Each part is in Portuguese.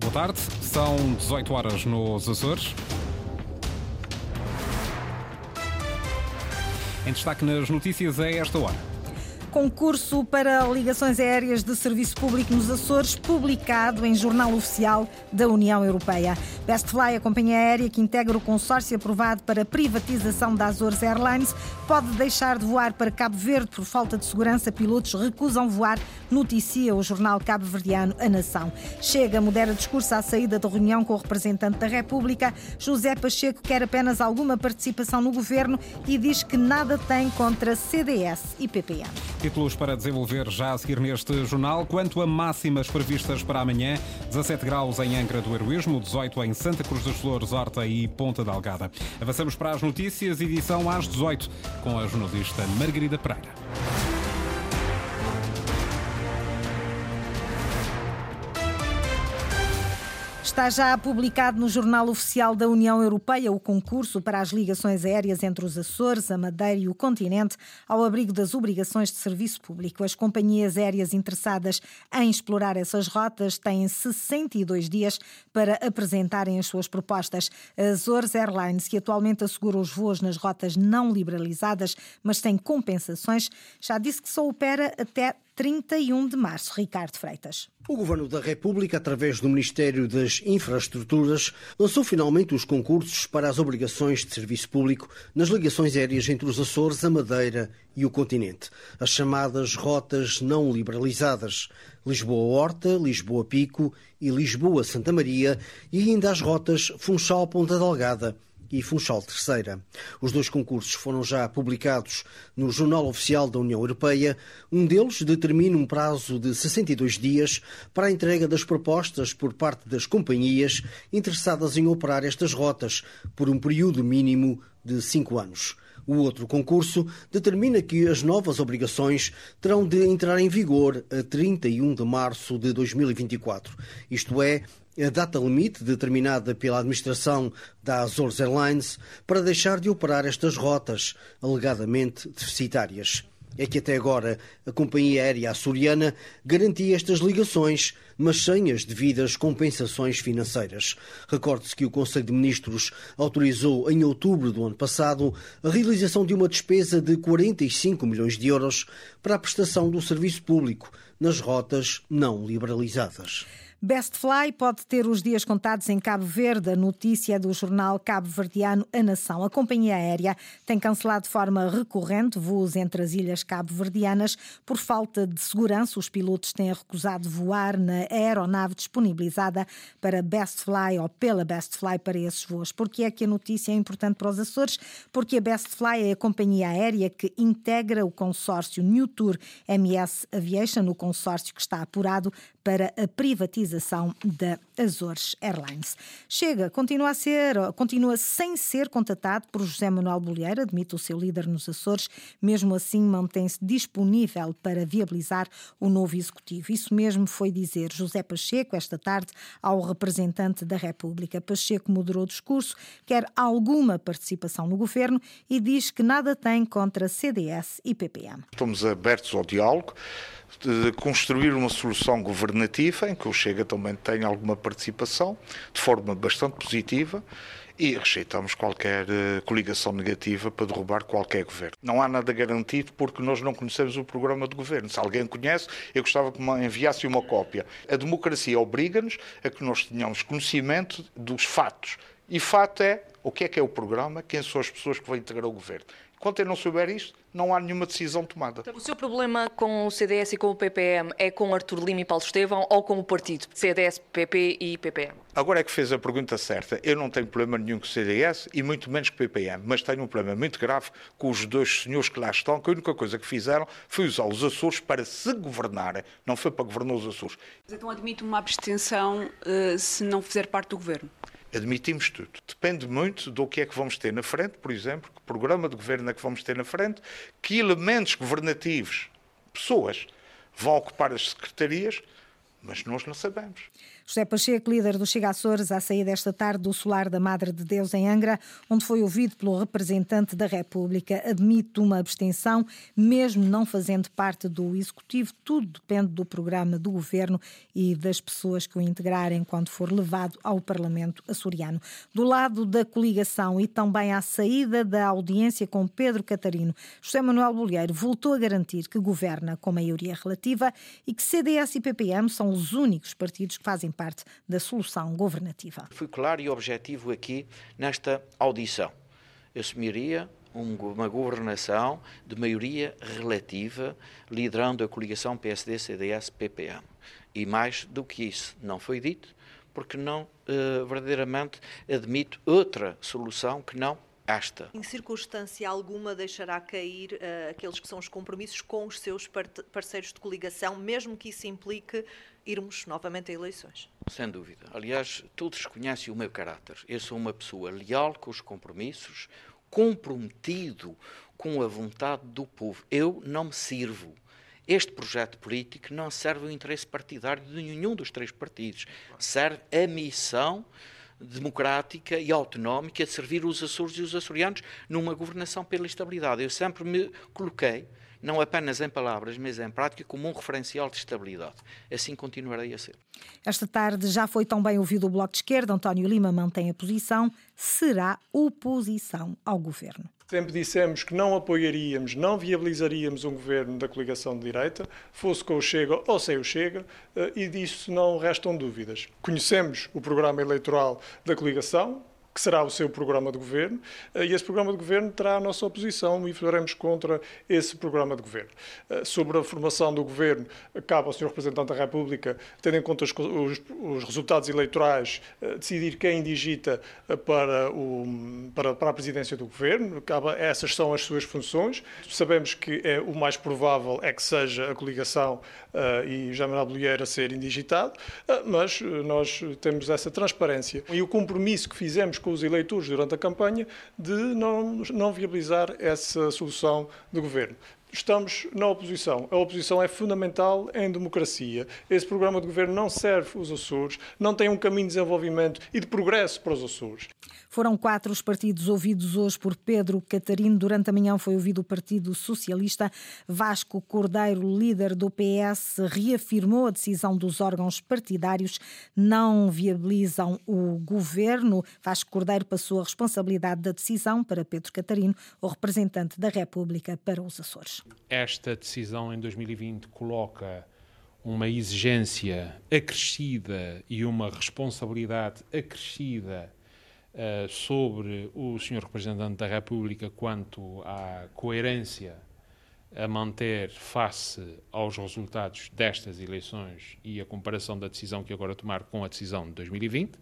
Boa tarde, são 18 horas nos Açores. Em destaque nas notícias é esta hora. Concurso para ligações aéreas de serviço público nos Açores, publicado em Jornal Oficial da União Europeia. Bestfly, a companhia aérea que integra o consórcio aprovado para privatização da Azores Airlines, pode deixar de voar para Cabo Verde por falta de segurança. Pilotos recusam voar, noticia o jornal cabo-verdiano A Nação. Chega, modera discurso à saída da reunião com o representante da República. José Pacheco quer apenas alguma participação no governo e diz que nada tem contra CDS e PPM. Títulos para desenvolver já a seguir neste jornal. Quanto a máximas previstas para amanhã, 17 graus em Angra do Heroísmo, 18 em Santa Cruz das Flores, Horta e Ponta da Algada. Avançamos para as notícias, edição às 18, com a jornalista Margarida Pereira. Está já publicado no Jornal Oficial da União Europeia o concurso para as ligações aéreas entre os Açores, a Madeira e o continente, ao abrigo das obrigações de serviço público. As companhias aéreas interessadas em explorar essas rotas têm 62 dias para apresentarem as suas propostas. A Azores Airlines, que atualmente assegura os voos nas rotas não liberalizadas, mas tem compensações, já disse que só opera até 31 de março. Ricardo Freitas. O Governo da República, através do Ministério das Infraestruturas, lançou finalmente os concursos para as obrigações de serviço público nas ligações aéreas entre os Açores, a Madeira e o continente. As chamadas rotas não liberalizadas. Lisboa-Horta, Lisboa-Pico e Lisboa-Santa Maria e ainda as rotas Funchal-Ponta Delgada e Funchal Terceira. Os dois concursos foram já publicados no Jornal Oficial da União Europeia. Um deles determina um prazo de 62 dias para a entrega das propostas por parte das companhias interessadas em operar estas rotas por um período mínimo de cinco anos. O outro concurso determina que as novas obrigações terão de entrar em vigor a 31 de março de 2024. Isto é, a data limite determinada pela administração da Azores Airlines para deixar de operar estas rotas, alegadamente deficitárias. É que até agora a companhia aérea açoriana garantia estas ligações, mas sem as devidas compensações financeiras. Recorde-se que o Conselho de Ministros autorizou em outubro do ano passado a realização de uma despesa de 45 milhões de euros para a prestação do serviço público nas rotas não liberalizadas. Bestfly pode ter os dias contados em Cabo Verde. A notícia é do jornal cabo-verdiano A Nação. A companhia aérea tem cancelado de forma recorrente voos entre as ilhas cabo-verdianas por falta de segurança. Os pilotos têm recusado voar na aeronave disponibilizada para Bestfly ou pela Bestfly para esses voos. Porque é que a notícia é importante para os Açores? Porque a Bestfly é a companhia aérea que integra o consórcio New Tour MS Aviation, o consórcio que está apurado para a privatização da Azores Airlines. Chega, continua a ser, continua sem ser contatado por José Manuel Bolheiro, admite o seu líder nos Açores, mesmo assim mantém-se disponível para viabilizar o novo executivo. Isso mesmo foi dizer José Pacheco esta tarde ao representante da República. Pacheco moderou o discurso, quer alguma participação no governo e diz que nada tem contra CDS e PPM. Estamos abertos ao diálogo de construir uma solução governativa em que o Chega também tenha alguma participação, de forma bastante positiva, e rejeitamos qualquer uh, coligação negativa para derrubar qualquer governo. Não há nada garantido porque nós não conhecemos o programa de governo. Se alguém conhece, eu gostava que me enviasse uma cópia. A democracia obriga-nos a que nós tenhamos conhecimento dos fatos. E fato é o que é que é o programa, quem são as pessoas que vão integrar o governo. Enquanto eu não souber isto, não há nenhuma decisão tomada. O seu problema com o CDS e com o PPM é com Artur Lima e Paulo Estevão ou com o partido CDS, PP e PPM? Agora é que fez a pergunta certa. Eu não tenho problema nenhum com o CDS e muito menos com o PPM, mas tenho um problema muito grave com os dois senhores que lá estão, que a única coisa que fizeram foi usar os Açores para se governarem, não foi para governar os Açores. Então admite uma abstenção uh, se não fizer parte do governo? Admitimos tudo. Depende muito do que é que vamos ter na frente, por exemplo, que programa de governo é que vamos ter na frente, que elementos governativos, pessoas, vão ocupar as secretarias, mas nós não sabemos. José Pacheco, líder do Chega Açores, à saída desta tarde do Solar da Madre de Deus em Angra, onde foi ouvido pelo representante da República, admite uma abstenção, mesmo não fazendo parte do Executivo. Tudo depende do programa do governo e das pessoas que o integrarem quando for levado ao Parlamento açoriano. Do lado da coligação e também à saída da audiência com Pedro Catarino, José Manuel Bolheiro voltou a garantir que governa com maioria relativa e que CDS e PPM são os únicos partidos que fazem parte da solução governativa. Fui claro e objetivo aqui nesta audição. Assumiria uma governação de maioria relativa, liderando a coligação PSD-CDS-PPM. E mais do que isso, não foi dito, porque não uh, verdadeiramente admito outra solução que não esta. Em circunstância alguma deixará cair uh, aqueles que são os compromissos com os seus parceiros de coligação, mesmo que isso implique irmos novamente a eleições? Sem dúvida. Aliás, todos conhecem o meu caráter. Eu sou uma pessoa leal com os compromissos, comprometido com a vontade do povo. Eu não me sirvo. Este projeto político não serve ao interesse partidário de nenhum dos três partidos. Serve a missão democrática e autonómica de servir os Açores e os açorianos numa governação pela estabilidade. Eu sempre me coloquei, não apenas em palavras, mas em prática, como um referencial de estabilidade. Assim continuarei a ser. Esta tarde já foi também ouvido o Bloco de Esquerda. António Lima mantém a posição. Será oposição ao governo. Sempre dissemos que não apoiaríamos, não viabilizaríamos um governo da coligação de direita, fosse com o Chega ou sem o Chega, eh, e disso não restam dúvidas. Conhecemos o programa eleitoral da coligação, que será o seu programa de governo, eh, e esse programa de governo terá a nossa oposição e faremos contra esse programa de governo. Eh, sobre a formação do governo, cabe ao Sr. Representante da República, tendo em conta os, os, os resultados eleitorais, eh, decidir quem digita para, o, para, para, a presidência do governo. Cabe, essas são as suas funções. Sabemos que é o mais provável é que seja a coligação uh, e Manuel Bolieira ser indigitado, uh, mas nós temos essa transparência e o compromisso que fizemos com com os eleitores durante a campanha de não, não viabilizar essa solução do governo. Estamos na oposição. A oposição é fundamental em democracia. Esse programa de governo não serve os Açores, não tem um caminho de desenvolvimento e de progresso para os Açores. Foram quatro os partidos ouvidos hoje por Pedro Catarino. Durante a manhã foi ouvido o Partido Socialista. Vasco Cordeiro, líder do PS, reafirmou a decisão dos órgãos partidários não viabilizam o governo. Vasco Cordeiro passou a responsabilidade da decisão para Pedro Catarino, o representante da República para os Açores. Esta decisão em 2020 coloca uma exigência acrescida e uma responsabilidade acrescida uh, sobre o Sr. Representante da República quanto à coerência a manter face aos resultados destas eleições e a comparação da decisão que agora tomar com a decisão de 2020.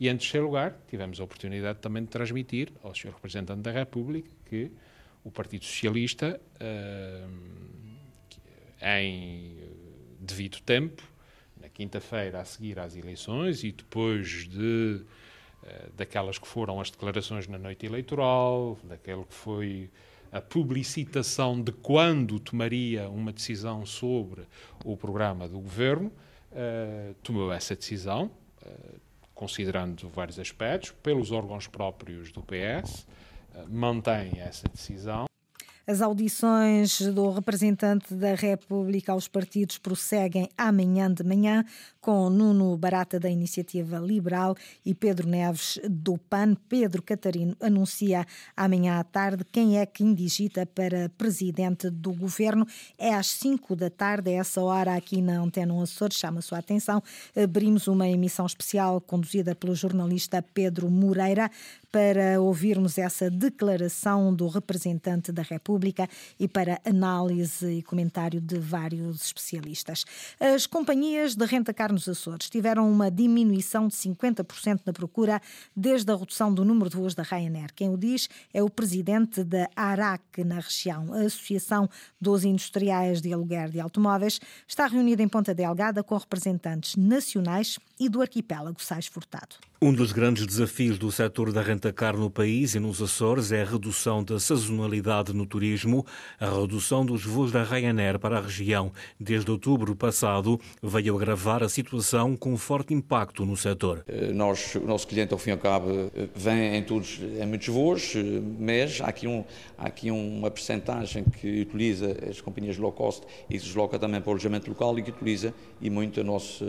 E, em terceiro lugar, tivemos a oportunidade também de transmitir ao Sr. Representante da República que o Partido Socialista, uh, em devido tempo, na quinta-feira a seguir às eleições e depois de uh, daquelas que foram as declarações na noite eleitoral, daquele que foi a publicitação de quando tomaria uma decisão sobre o programa do governo, uh, tomou essa decisão, considerando vários aspectos, pelos órgãos próprios do PS, mantém essa decisão. As audições do representante da República aos partidos prosseguem amanhã de manhã com Nuno Barata da Iniciativa Liberal e Pedro Neves do PAN. Pedro Catarino anuncia amanhã à tarde quem é que indigita para presidente do governo. É às 5 da tarde, é essa hora aqui na Antena Açores, chama a sua atenção. Abrimos uma emissão especial conduzida pelo jornalista Pedro Moreira para ouvirmos essa declaração do representante da República e para análise e comentário de vários especialistas. As companhias de renta car nos Açores tiveram uma diminuição de 50% na procura desde a redução do número de voos da Ryanair. Quem o diz é o presidente da ARAC na região, a Associação dos Industriais de Aluguer de Automóveis, está reunida em Ponta Delgada com representantes nacionais e do arquipélago Sais Furtado. Um dos grandes desafios do setor da renta car no país e nos Açores é a redução da sazonalidade no turismo a redução dos voos da Ryanair para a região desde outubro passado veio agravar a situação com forte impacto no setor. Eh, nós, o nosso cliente, ao fim e ao cabo, eh, vem em, todos, em muitos voos, eh, mas há aqui, um, há aqui uma percentagem que utiliza as companhias low cost e se desloca também para o alojamento local e que utiliza e muito a nossa,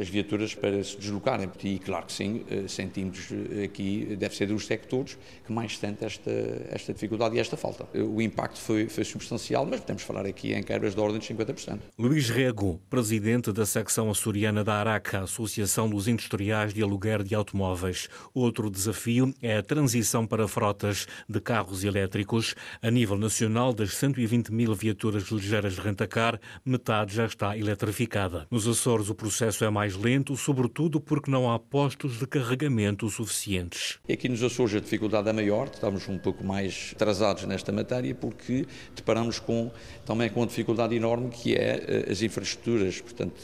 as viaturas para se deslocarem. E claro que sim, sentimos aqui, deve ser dos sectores que mais sente esta, esta dificuldade e esta falta. O impacto foi, foi substancial, mas podemos falar aqui em quebras de ordem de 50%. Luís Rego, presidente da secção açoriana da ARACA, Associação dos Industriais de Aluguer de Automóveis. Outro desafio é a transição para frotas de carros elétricos. A nível nacional, das 120 mil viaturas ligeiras de rentacar, metade já está eletrificada. Nos Açores, o processo é mais lento, sobretudo porque não há postos de carregamento suficientes. Aqui nos Açores a dificuldade é maior, estamos um pouco mais atrasados nesta matéria porque deparamos com, também com uma dificuldade enorme que é eh, as infraestruturas. Portanto,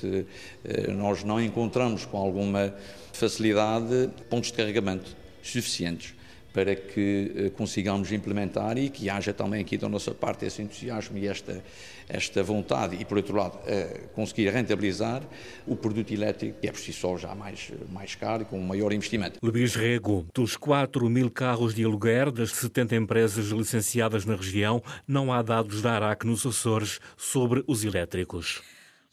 eh, nós não encontramos com alguma facilidade pontos de carregamento suficientes para que eh, consigamos implementar e que haja também aqui da nossa parte esse entusiasmo e esta, esta vontade e, por outro lado, eh, conseguir rentabilizar o produto elétrico, que é por si só já mais, mais caro e com maior investimento. Luís Rego, dos 4 mil carros de aluguer das 70 empresas licenciadas na região, não há dados da ARAC nos Açores sobre os elétricos.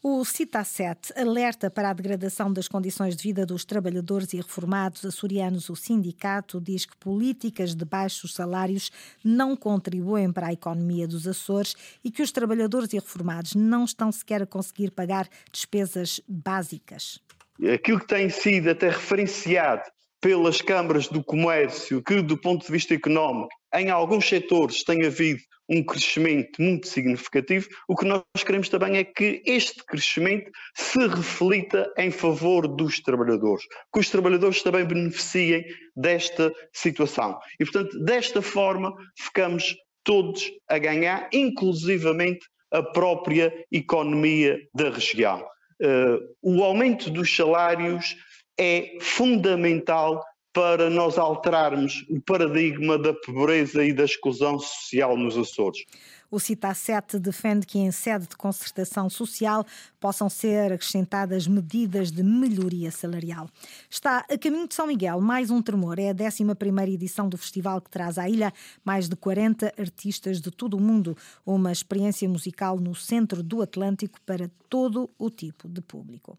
O CITA7 alerta para a degradação das condições de vida dos trabalhadores e reformados açorianos. O sindicato diz que políticas de baixos salários não contribuem para a economia dos Açores e que os trabalhadores e reformados não estão sequer a conseguir pagar despesas básicas. Aquilo que tem sido até referenciado pelas câmaras do comércio, que do ponto de vista económico, em alguns setores tem havido um crescimento muito significativo, o que nós queremos também é que este crescimento se reflita em favor dos trabalhadores, que os trabalhadores também beneficiem desta situação. E, portanto, desta forma, ficamos todos a ganhar, inclusivamente a própria economia da região. Uh, o aumento dos salários é fundamental para nós alterarmos o paradigma da pobreza e da exclusão social nos Açores. O CITA 7 defende que, em sede de concertação social, possam ser acrescentadas medidas de melhoria salarial. Está a caminho de São Miguel mais um tremor. É a 11 edição do festival que traz à ilha mais de 40 artistas de todo o mundo. Uma experiência musical no centro do Atlântico para todo o tipo de público.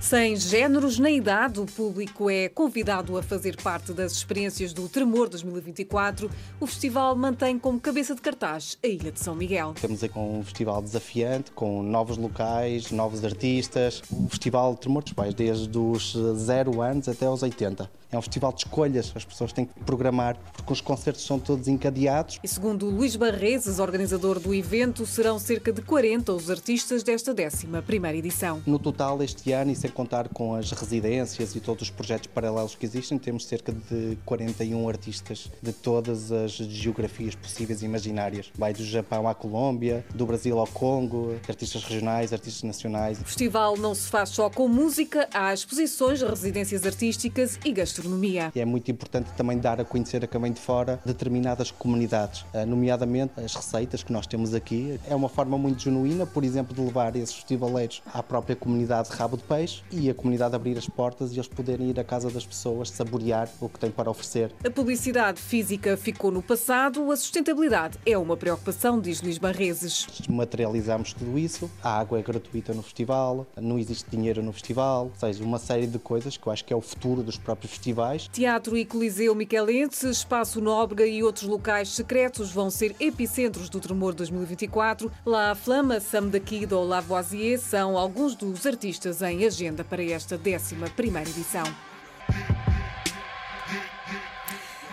Sem géneros nem idade, o público é convidado a fazer parte das experiências do Tremor 2024. O festival mantém como cabeça de cartaz a Ilha de São Miguel. Estamos aí com um festival desafiante, com novos locais, novos artistas. O festival Tremor dos Pais, desde os 0 anos até aos 80. É um festival de escolhas, as pessoas têm que programar, porque os concertos são todos encadeados. E segundo Luís Barreses, organizador do evento, serão cerca de 40 os artistas desta 11 edição. No total, este ano, e sem contar com as residências e todos os projetos paralelos que existem, temos cerca de 41 artistas de todas as geografias possíveis e imaginárias. Vai do Japão à Colômbia, do Brasil ao Congo, artistas regionais, artistas nacionais. O festival não se faz só com música, há exposições, residências artísticas e gastronomia gastronomia. É muito importante também dar a conhecer a Caminho de Fora determinadas comunidades, eh, nomeadamente as receitas que nós temos aqui. É uma forma muito genuína, por exemplo, de levar esses festivaleiros à própria comunidade de Rabo de Peixe e a comunidade abrir as portas e eles poderem ir à casa das pessoas saborear o que tem para oferecer. A publicidade física ficou no passado, a sustentabilidade é uma preocupação, diz Luís Barreses. Materializamos tudo isso, a água é gratuita no festival, não existe dinheiro no festival, ou seja, uma série de coisas que eu acho que é o futuro dos próprios festivais. Teatro e Coliseu Michelense, Espaço Nóbrega e outros locais secretos vão ser epicentros do Tremor 2024. La Flama, Sam da Kid ou Lavoisier são alguns dos artistas em agenda para esta 11ª edição.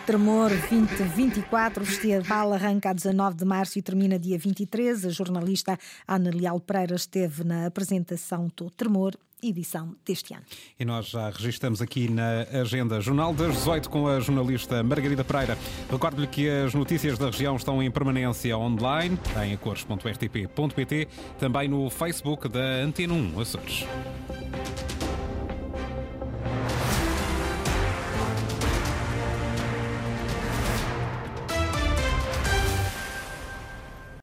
Tremor 2024, o festival arranca a 19 de março e termina dia 23. A jornalista Ana Leal Pereira esteve na apresentação do Tremor edição deste ano. E nós já registramos aqui na agenda Jornal das 18 com a jornalista Margarida Pereira. Recordo-lhe que as notícias da região estão em permanência online em acores.rtp.pt, também no Facebook da Antena 1 Açores.